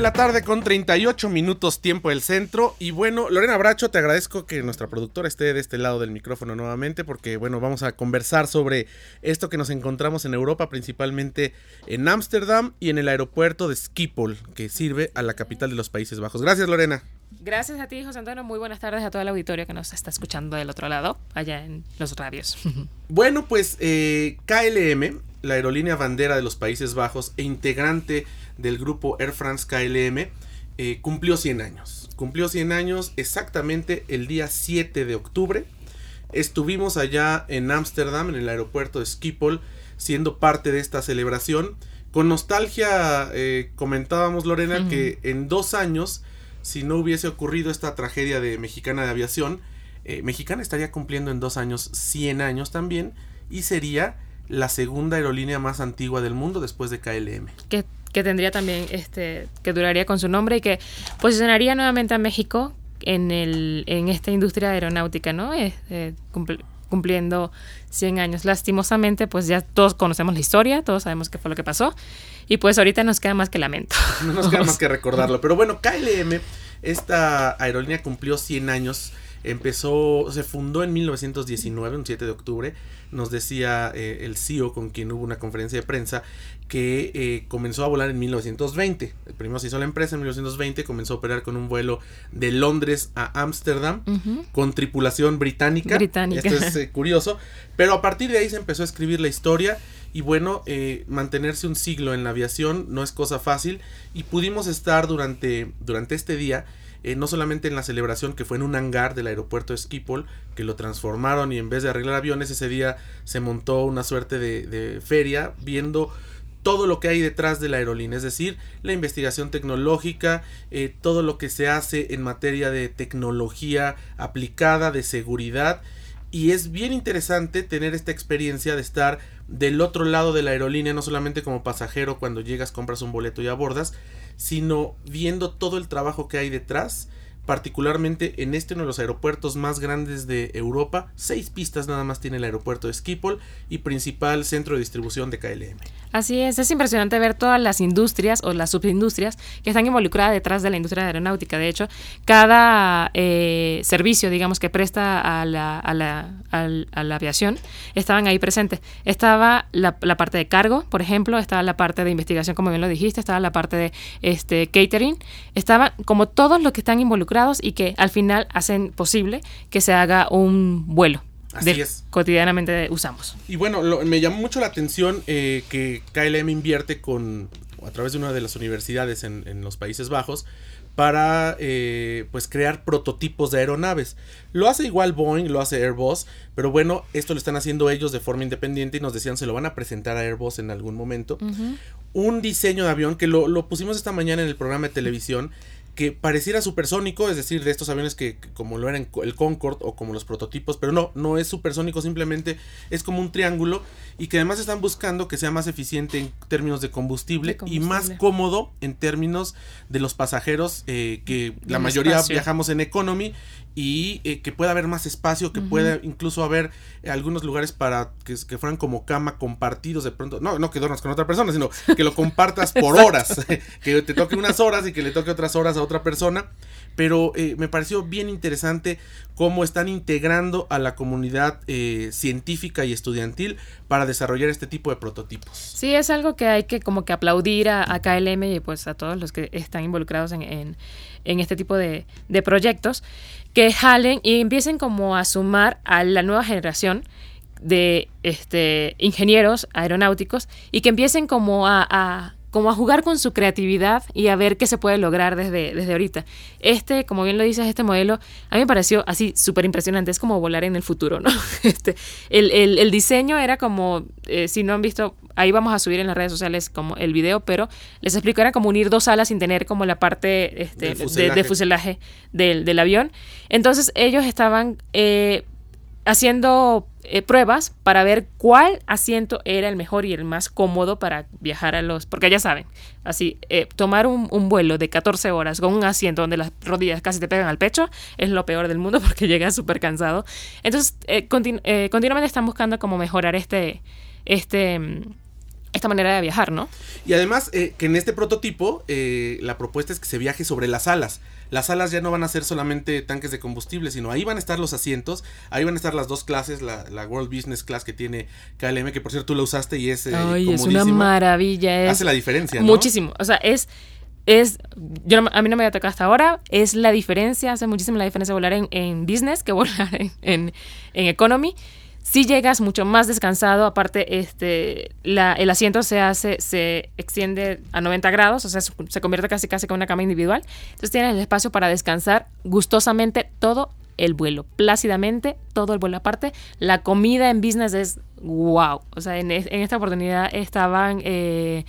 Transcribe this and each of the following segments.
La tarde con 38 minutos tiempo del centro. Y bueno, Lorena Bracho, te agradezco que nuestra productora esté de este lado del micrófono nuevamente porque bueno, vamos a conversar sobre esto que nos encontramos en Europa, principalmente en Ámsterdam y en el aeropuerto de Schiphol, que sirve a la capital de los Países Bajos. Gracias, Lorena. Gracias a ti, José Antonio. Muy buenas tardes a toda la auditorio que nos está escuchando del otro lado, allá en los radios. Bueno, pues eh, KLM, la aerolínea bandera de los Países Bajos e integrante del grupo Air France KLM, eh, cumplió 100 años. Cumplió 100 años exactamente el día 7 de octubre. Estuvimos allá en Ámsterdam, en el aeropuerto de Schiphol, siendo parte de esta celebración. Con nostalgia eh, comentábamos, Lorena, que en dos años, si no hubiese ocurrido esta tragedia de Mexicana de Aviación, eh, Mexicana estaría cumpliendo en dos años 100 años también y sería la segunda aerolínea más antigua del mundo después de KLM. Que, que tendría también, este, que duraría con su nombre y que posicionaría nuevamente a México en, el, en esta industria aeronáutica, ¿no? Este, cumpliendo 100 años. Lastimosamente, pues ya todos conocemos la historia, todos sabemos qué fue lo que pasó. Y pues ahorita nos queda más que lamento. No nos queda más que recordarlo. Pero bueno, KLM, esta aerolínea cumplió 100 años Empezó, se fundó en 1919, un 7 de octubre. Nos decía eh, el CEO con quien hubo una conferencia de prensa que eh, comenzó a volar en 1920. El primero se hizo la empresa en 1920, comenzó a operar con un vuelo de Londres a Ámsterdam con tripulación británica. británica. Esto es eh, curioso. Pero a partir de ahí se empezó a escribir la historia y bueno, mantenerse un siglo en la aviación no es cosa fácil y pudimos estar durante, durante este día eh, no solamente en la celebración que fue en un hangar del aeropuerto de Schiphol, que lo transformaron y en vez de arreglar aviones ese día se montó una suerte de, feria viendo todo lo que hay detrás de la aerolínea, es decir, la investigación tecnológica, eh, todo lo que se hace en materia de tecnología aplicada, de seguridad, y es bien interesante tener esta experiencia de estar del otro lado de la aerolínea, no solamente como pasajero cuando llegas, compras un boleto y abordas, sino viendo todo el trabajo que hay detrás particularmente en este uno de los aeropuertos más grandes de Europa. Seis pistas nada más tiene el aeropuerto de Schiphol y principal centro de distribución de KLM. Así es, es impresionante ver todas las industrias o las subindustrias que están involucradas detrás de la industria aeronáutica. De hecho, cada eh, servicio, digamos, que presta a la, a la, a la aviación, estaban ahí presentes. Estaba la, parte de cargo, por ejemplo, estaba la parte de investigación, como bien lo dijiste, estaba la parte de este catering, estaban como todos los que están involucrados y que al final hacen posible que se haga un vuelo. Así es. Cotidianamente usamos. Y bueno, me llamó mucho la atención eh, que KLM invierte con a través de una de las universidades en, los Países Bajos para eh, pues crear prototipos de aeronaves. Lo hace igual Boeing, lo hace Airbus, pero bueno, esto lo están haciendo ellos de forma independiente y nos decían se lo van a presentar a Airbus en algún momento. Un diseño de avión que lo, lo, pusimos esta mañana en el programa de televisión que pareciera supersónico, es decir, de estos aviones que, como lo eran el Concorde o como los prototipos, pero no, no es supersónico, simplemente es como un triángulo y que además están buscando que sea más eficiente en términos de combustible, y más cómodo en términos de los pasajeros, eh, que la mayoría viajamos en economy y eh, que pueda haber más espacio, que pueda incluso haber algunos lugares para que, que, fueran como cama compartidos de pronto, no, no que duermas con otra persona, sino que lo compartas por horas, que te toque unas horas y que le toque otras horas a otra persona, pero eh, me pareció bien interesante cómo están integrando a la comunidad eh, científica y estudiantil para desarrollar este tipo de prototipos. Sí, es algo que hay que como que aplaudir a, KLM y pues a todos los que están involucrados en, en, este tipo de, de proyectos que jalen y empiecen como a sumar a la nueva generación de este, ingenieros aeronáuticos y que empiecen como a, como a jugar con su creatividad y a ver qué se puede lograr desde, desde ahorita. Este, como bien lo dices, este modelo a mí me pareció así súper impresionante, es como volar en el futuro, ¿no? Este, el, el, diseño era como, eh, si no han visto, ahí vamos a subir en las redes sociales como el video, pero les explico, era como unir dos alas sin tener como la parte este, de, fuselaje del, del, avión. Entonces ellos estaban eh, haciendo eh, pruebas para ver cuál asiento era el mejor y el más cómodo para viajar a los... Porque ya saben, así, eh, tomar un, vuelo de 14 horas con un asiento donde las rodillas casi te pegan al pecho es lo peor del mundo porque llegas súper cansado. Entonces, eh, continuamente están buscando cómo mejorar este... este mm, esta manera de viajar, ¿no? Y además que en este prototipo la propuesta es que se viaje sobre las alas las salas ya no van a ser solamente tanques de combustible, sino ahí van a estar los asientos, ahí van a estar las dos clases, la, World Business Class que tiene KLM, que por cierto tú la usaste y es... Eh, es una maravilla. Hace la diferencia. ¿no? Muchísimo. O sea, es... Es, yo a mí no me había tocado hasta ahora, es la diferencia, hace muchísima la diferencia volar en, business que volar en, en economy si llegas mucho más descansado, aparte este, la, el asiento se hace, se extiende a 90 grados, o sea, se convierte casi casi como una cama individual. Entonces tienes el espacio para descansar gustosamente todo el vuelo, plácidamente, todo el vuelo aparte. La comida en business es wow. O sea, en, esta oportunidad estaban eh,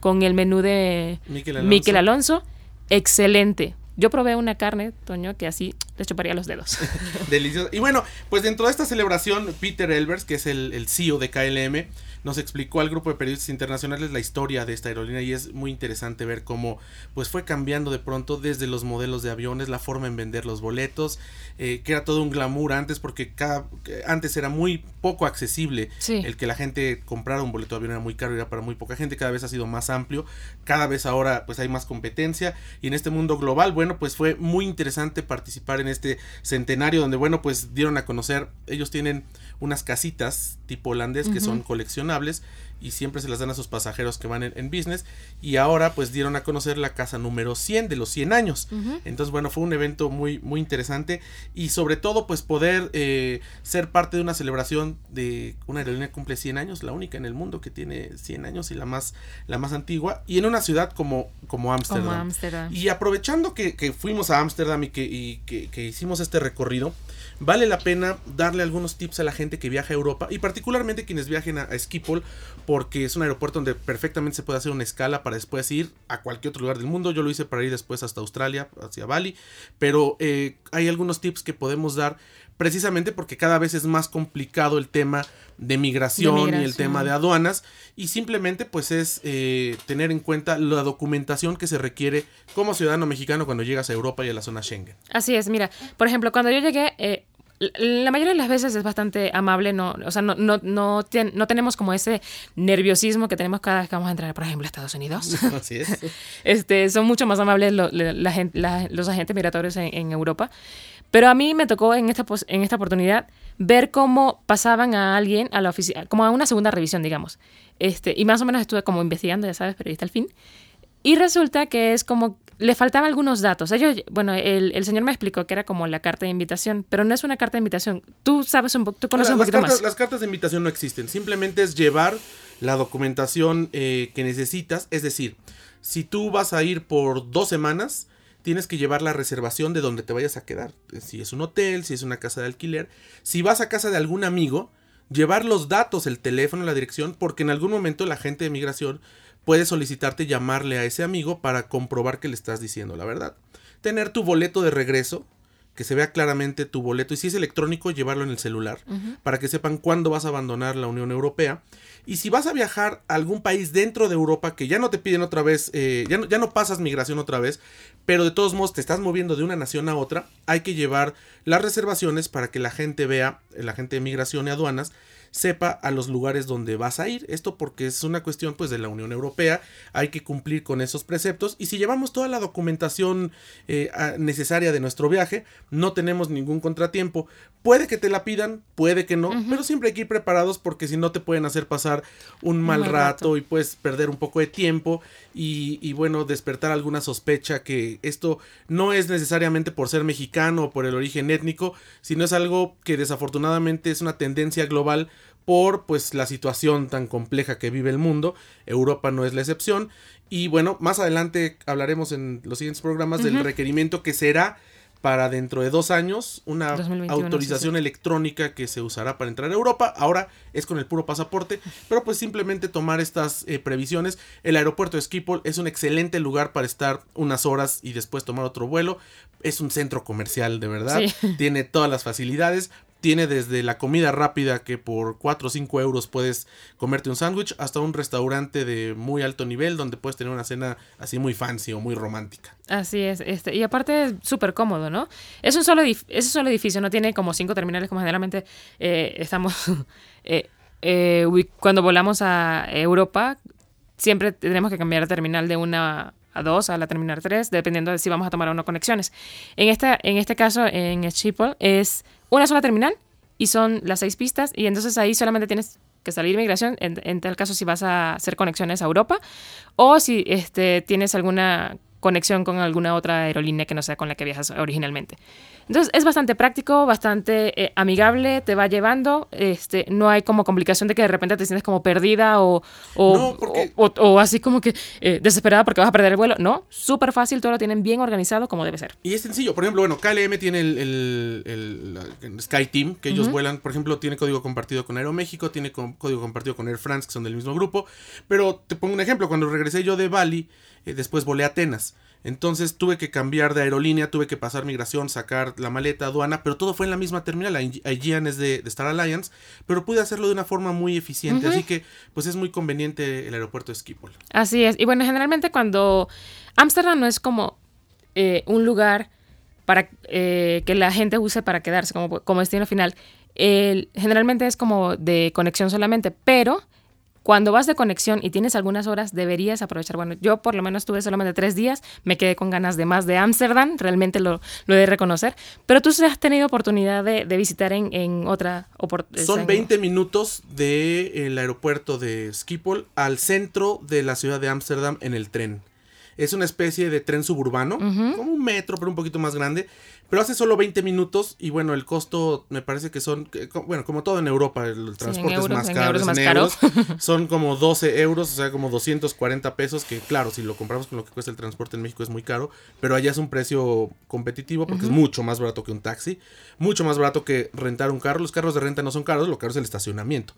con el menú de Miquel Alonso. Excelente. Yo probé una carne, Toño, que así le chuparía los dedos. Delicioso. Y bueno, pues dentro de esta celebración, Peter Elbers, que es el, el CEO de KLM, nos explicó al grupo de periodistas internacionales la historia de esta aerolínea y es muy interesante ver cómo pues fue cambiando de pronto desde los modelos de aviones, la forma en vender los boletos, eh, que era todo un glamour antes porque cada, antes era muy poco accesible el que la gente comprara un boleto de avión era muy caro, era para muy poca gente, cada vez ha sido más amplio, cada vez ahora pues hay más competencia y en este mundo global, bueno, pues fue muy interesante participar en este centenario donde bueno, pues dieron a conocer, ellos tienen unas casitas tipo holandés que son coleccionables y siempre se las dan a sus pasajeros que van en, business y ahora pues dieron a conocer la casa número 100 de los 100 años. Entonces bueno fue un evento muy muy interesante y sobre todo pues poder eh, ser parte de una celebración de una aerolínea que cumple 100 años la única en el mundo que tiene 100 años y la más la más antigua y en una ciudad como como Ámsterdam. Y aprovechando que, fuimos a Ámsterdam y, que, y que hicimos este recorrido vale la pena darle algunos tips a la gente que viaja a Europa y particularmente quienes viajen a, Schiphol porque es un aeropuerto donde perfectamente se puede hacer una escala para después ir a cualquier otro lugar del mundo. Yo lo hice para ir después hasta Australia, hacia Bali, pero eh, hay algunos tips que podemos dar precisamente porque cada vez es más complicado el tema de migración, y el tema de aduanas y simplemente pues es eh, tener en cuenta la documentación que se requiere como ciudadano mexicano cuando llegas a Europa y a la zona Schengen. Así es, mira, por ejemplo, cuando yo llegué... Eh, la mayoría de las veces es bastante amable, no, o sea, no, no, no, no, tenemos como ese nerviosismo que tenemos cada vez que vamos a entrar, por ejemplo, a Estados Unidos. Así es. este, son mucho más amables los agentes migratorios en Europa. Pero a mí me tocó en esta, en esta oportunidad ver cómo pasaban a alguien a la oficina, como a una segunda revisión, digamos. Este, y más o menos estuve como investigando, ya sabes, periodista al fin. Y resulta que es como, le faltaban algunos datos. Ellos, bueno, el, el, señor me explicó que era como la carta de invitación, pero no es una carta de invitación. Tú sabes un poco, tú conoces un poquito más. Las cartas de invitación no existen, simplemente es llevar la documentación eh, que necesitas. Es decir, si tú vas a ir por dos semanas, tienes que llevar la reservación de donde te vayas a quedar. Si es un hotel, si es una casa de alquiler. Si vas a casa de algún amigo, llevar los datos, el teléfono, la dirección, porque en algún momento la gente de migración puede solicitarte llamarle a ese amigo para comprobar que le estás diciendo la verdad. Tener tu boleto de regreso, que se vea claramente tu boleto y si es electrónico llevarlo en el celular para que sepan cuándo vas a abandonar la Unión Europea y si vas a viajar a algún país dentro de Europa que ya no te piden otra vez, eh, ya, no, ya no pasas migración otra vez, pero de todos modos te estás moviendo de una nación a otra, hay que llevar las reservaciones para que la gente vea, la gente de migración y aduanas, sepa a los lugares donde vas a ir. Esto porque es una cuestión pues de la Unión Europea, hay que cumplir con esos preceptos y si llevamos toda la documentación eh, necesaria de nuestro viaje, no tenemos ningún contratiempo. Puede que te la pidan, puede que no, pero siempre hay que ir preparados porque si no te pueden hacer pasar un mal, rato, y puedes perder un poco de tiempo y, y, bueno, despertar alguna sospecha que esto no es necesariamente por ser mexicano o por el origen étnico, sino es algo que desafortunadamente es una tendencia global por pues la situación tan compleja que vive el mundo. Europa no es la excepción. Y bueno, más adelante hablaremos en los siguientes programas del requerimiento que será para dentro de dos años una autorización electrónica que se usará para entrar a Europa. Ahora es con el puro pasaporte, pero pues simplemente tomar estas eh, previsiones. El aeropuerto de Schiphol es un excelente lugar para estar unas horas y después tomar otro vuelo. Es un centro comercial de verdad, tiene todas las facilidades tiene desde la comida rápida que por 4 o 5 euros puedes comerte un sándwich hasta un restaurante de muy alto nivel donde puedes tener una cena así muy fancy o muy romántica. Así es, este, y aparte es súper cómodo, ¿no? Es un, solo es un solo edificio, no tiene como cinco terminales como generalmente eh, estamos... Eh, eh, cuando volamos a Europa, siempre tenemos que cambiar de terminal de una a dos, a la terminal 3, dependiendo de si vamos a tomar o no conexiones. En, esta, en este caso, en Schiphol, es una sola terminal y son las seis pistas y entonces ahí solamente tienes que salir migración en, en tal caso si vas a hacer conexiones a Europa o si este, tienes alguna conexión con alguna otra aerolínea que no sea con la que viajas originalmente. Entonces es bastante práctico, bastante eh, amigable, te va llevando, este, no hay como complicación de que de repente te sientes como perdida o, o, o, así como que eh, desesperada porque vas a perder el vuelo. No, súper fácil, todo lo tienen bien organizado como debe ser. Y es sencillo, por ejemplo, bueno, KLM tiene el, el, Sky Team, que ellos vuelan, por ejemplo, tiene código compartido con Aeroméxico, tiene código compartido con Air France, que son del mismo grupo, pero te pongo un ejemplo, cuando regresé yo de Bali, eh, después volé a Atenas. Entonces tuve que cambiar de aerolínea, tuve que pasar migración, sacar la maleta, aduana, pero todo fue en la misma terminal. Aegean es de, Star Alliance, pero pude hacerlo de una forma muy eficiente. Así que, pues es muy conveniente el aeropuerto de Schiphol. Así es. Y bueno, generalmente cuando Ámsterdam no es como eh, un lugar para eh, que la gente use para quedarse como, como destino final. generalmente es como de conexión solamente, pero cuando vas de conexión y tienes algunas horas, deberías aprovechar. Bueno, yo por lo menos tuve solamente tres días, me quedé con ganas de más de Ámsterdam, realmente lo, lo he de reconocer. Pero tú has tenido oportunidad de, visitar en, en otra oportunidad. Son 20 minutos del aeropuerto de Schiphol al centro de la ciudad de Ámsterdam en el tren. Es una especie de tren suburbano, como un metro, pero un poquito más grande. Pero hace solo 20 minutos y bueno, el costo me parece que son, bueno, como todo en Europa, el transporte es más caro. más caro. son como 12 euros, o sea, como 240 pesos, que claro, si lo compramos con lo que cuesta el transporte en México es muy caro, pero allá es un precio competitivo porque es mucho más barato que un taxi, mucho más barato que rentar un carro. Los carros de renta no son caros, lo caro es el estacionamiento.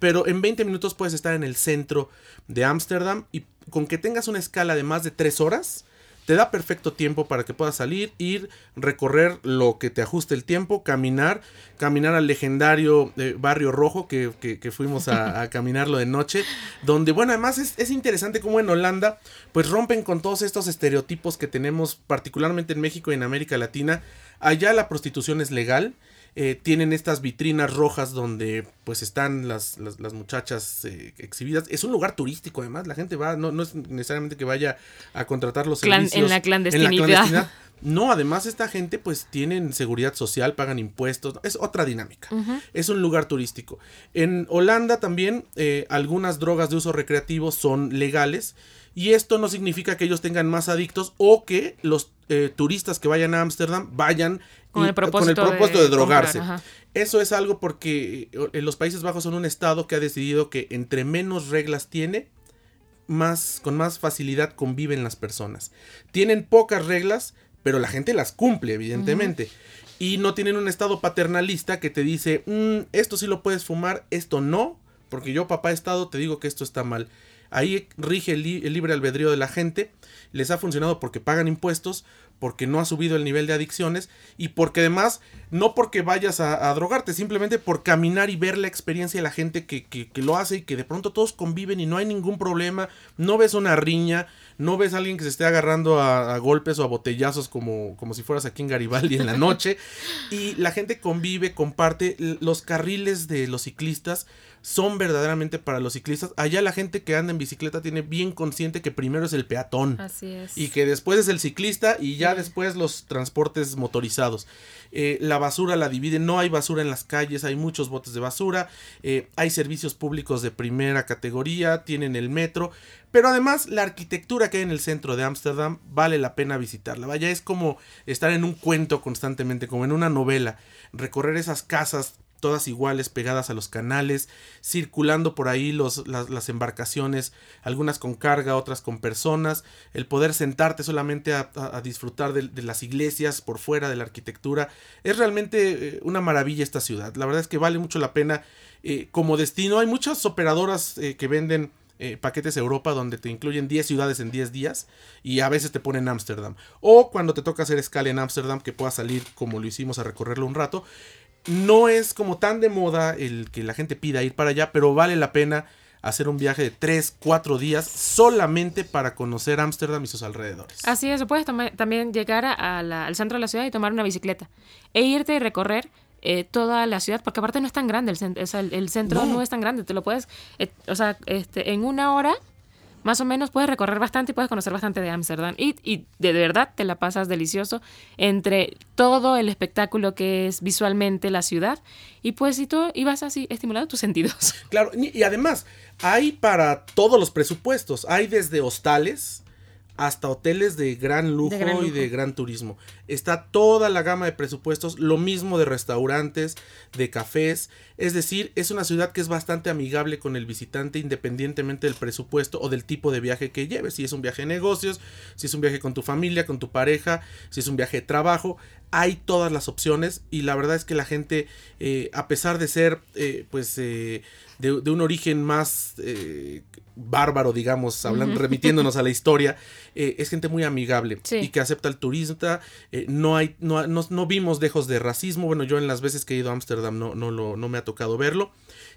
Pero en 20 minutos puedes estar en el centro de Ámsterdam y con que tengas una escala de más de 3 horas, te da perfecto tiempo para que puedas salir, ir, recorrer lo que te ajuste el tiempo, caminar, caminar al legendario eh, barrio rojo que, fuimos a, caminarlo de noche, donde, bueno, además es, es, interesante como en Holanda, pues rompen con todos estos estereotipos que tenemos particularmente en México y en América Latina. Allá la prostitución es legal eh, tienen estas vitrinas rojas donde pues están las, las, muchachas eh, exhibidas. Es un lugar turístico además, la gente va, no, no es necesariamente que vaya a contratar los servicios. En la clandestinidad. No, además esta gente pues tienen seguridad social, pagan impuestos, es otra dinámica. Es un lugar turístico. En Holanda también eh, algunas drogas de uso recreativo son legales y esto no significa que ellos tengan más adictos o que los turistas que vayan a Ámsterdam vayan con el propósito, de, drogarse. Eso es algo porque eh, los Países Bajos son un estado que ha decidido que entre menos reglas tiene, más, con más facilidad conviven las personas. Tienen pocas reglas, pero la gente las cumple, evidentemente. Y no tienen un estado paternalista que te dice, mm, esto sí lo puedes fumar, esto no, porque yo, papá Estado, te digo que esto está mal. Ahí rige el, libre albedrío de la gente. Les ha funcionado porque pagan impuestos, porque no ha subido el nivel de adicciones y porque además, no porque vayas a, drogarte, simplemente por caminar y ver la experiencia de la gente que, que, lo hace y que de pronto todos conviven y no hay ningún problema, no ves una riña, no ves a alguien que se esté agarrando a, golpes o a botellazos como, como si fueras aquí en Garibaldi en la noche. Y la gente convive, comparte los carriles de los ciclistas son verdaderamente para los ciclistas. Allá la gente que anda en bicicleta tiene bien consciente que primero es el peatón. Así es. Y que después es el ciclista y ya después los transportes motorizados. Eh, la basura la divide, no hay basura en las calles, hay muchos botes de basura, eh, hay servicios públicos de primera categoría, tienen el metro, pero además la arquitectura que hay en el centro de Ámsterdam vale la pena visitarla. Vaya, es como estar en un cuento constantemente, como en una novela, recorrer esas casas todas iguales, pegadas a los canales, circulando por ahí los, las, embarcaciones, algunas con carga, otras con personas, el poder sentarte solamente a, disfrutar de, las iglesias por fuera, de la arquitectura, es realmente eh, una maravilla esta ciudad. La verdad es que vale mucho la pena eh, como destino. Hay muchas operadoras eh, que venden paquetes Europa donde te incluyen 10 ciudades en 10 días y a veces te ponen Ámsterdam. O cuando te toca hacer escala en Ámsterdam que puedas salir como lo hicimos a recorrerlo un rato no es como tan de moda el que la gente pida ir para allá, pero vale la pena hacer un viaje de 3, 4 días solamente para conocer Ámsterdam y sus alrededores. Así es, puedes también llegar al centro de la ciudad y tomar una bicicleta e irte y recorrer eh, toda la ciudad, porque aparte no es tan grande, el, el, centro no. es tan grande, te lo puedes, eh, o sea, este, en una hora más o menos puedes recorrer bastante y puedes conocer bastante de Ámsterdam. Y, y, de verdad te la pasas delicioso entre todo el espectáculo que es visualmente la ciudad. Y pues y tú y vas así estimulando tus sentidos. Claro, y además hay para todos los presupuestos. Hay desde hostales hasta hoteles de gran, lujo y de gran turismo. Está toda la gama de presupuestos, lo mismo de restaurantes, de cafés. Es decir, es una ciudad que es bastante amigable con el visitante independientemente del presupuesto o del tipo de viaje que lleves. Si es un viaje de negocios, si es un viaje con tu familia, con tu pareja, si es un viaje de trabajo. Hay todas las opciones y la verdad es que la gente, eh, a pesar de ser, eh, pues, eh, de, un origen más bárbaro, digamos, hablando, remitiéndonos a la historia, eh, es gente muy amigable y que acepta al turista. Eh, no hay, no, no, vimos dejos de racismo. Bueno, yo en las veces que he ido a Ámsterdam no, no, lo, no me ha tocado verlo.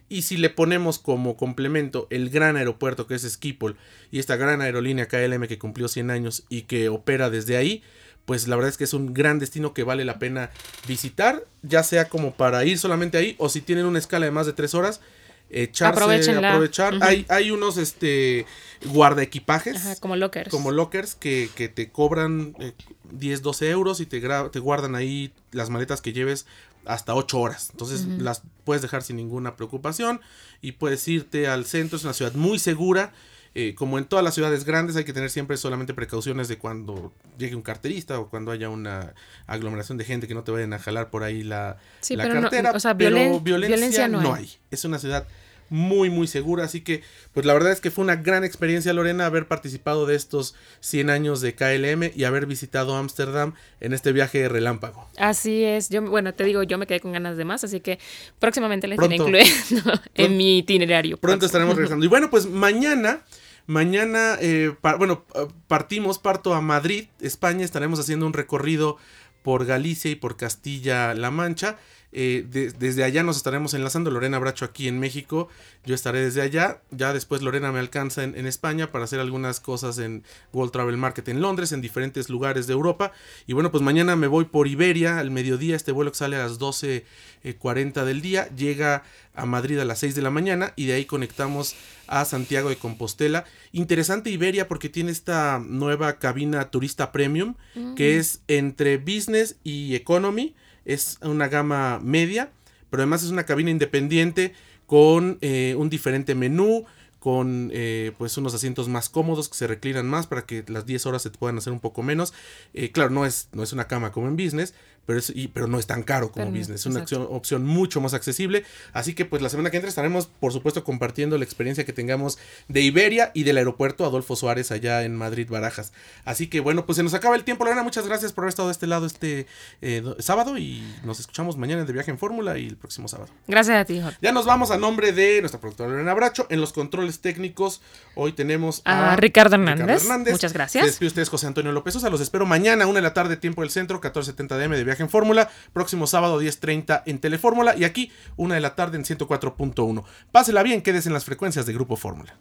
Y si le ponemos como complemento el gran aeropuerto que es Schiphol y esta gran aerolínea KLM que cumplió 100 años y que opera desde ahí, pues la verdad es que es un gran destino que vale la pena visitar, ya sea como para ir solamente ahí o si tienen una escala de más de 3 horas, echarse, aprovechar. hay, hay unos este guarda equipajes. como lockers. Como lockers que, te cobran 10, eh, 12 euros y te, te guardan ahí las maletas que lleves hasta 8 horas. Entonces las puedes dejar sin ninguna preocupación y puedes irte al centro. Es una ciudad muy segura. Eh, como en todas las ciudades grandes hay que tener siempre solamente precauciones de cuando llegue un carterista o cuando haya una aglomeración de gente que no te vayan a jalar por ahí la, cartera. pero violencia, no, hay. Es una ciudad muy muy segura así que pues la verdad es que fue una gran experiencia Lorena haber participado de estos 100 años de KLM y haber visitado Ámsterdam en este viaje relámpago. Así es. Yo bueno te digo yo me quedé con ganas de más así que próximamente les iré incluyendo en mi itinerario. Pronto estaremos regresando. Y bueno pues mañana Mañana, eh, bueno, partimos, parto a Madrid, España, estaremos haciendo un recorrido por Galicia y por Castilla-La Mancha. Eh, desde allá nos estaremos enlazando. Lorena Bracho aquí en México. Yo estaré desde allá. Ya después Lorena me alcanza en, España para hacer algunas cosas en World Travel Market en Londres, en diferentes lugares de Europa. Y bueno, pues mañana me voy por Iberia al mediodía. Este vuelo que sale a las 12.40 del día. Llega a Madrid a las 6 de la mañana y de ahí conectamos a Santiago de Compostela. Interesante Iberia porque tiene esta nueva cabina turista premium que es entre business y economy es una gama media, pero además es una cabina independiente con eh, un diferente menú, con eh, pues unos asientos más cómodos que se reclinan más para que las 10 horas se puedan hacer un poco menos. Eh, claro, no es, no es una cama como en business, pero, es, pero no es tan caro como business. Es una opción, mucho más accesible. Así que pues la semana que entra estaremos por supuesto compartiendo la experiencia que tengamos de Iberia y del aeropuerto Adolfo Suárez allá en Madrid Barajas. Así que bueno, pues se nos acaba el tiempo. Lorena, muchas gracias por haber estado de este lado este eh, sábado y nos escuchamos mañana de viaje en Fórmula y el próximo sábado. Gracias a ti, Ya nos vamos a nombre de nuestra productora Lorena Bracho. En los controles técnicos hoy tenemos a, Ricardo, Hernández. Muchas gracias. Se despide ustedes José Antonio López Sosa. Los espero mañana, una de la tarde, tiempo del centro, 14.70 DM de en Fórmula. Próximo sábado 10.30 en Telefórmula y aquí una de la tarde en 104.1. Pásela bien, quédese en las frecuencias de Grupo Fórmula.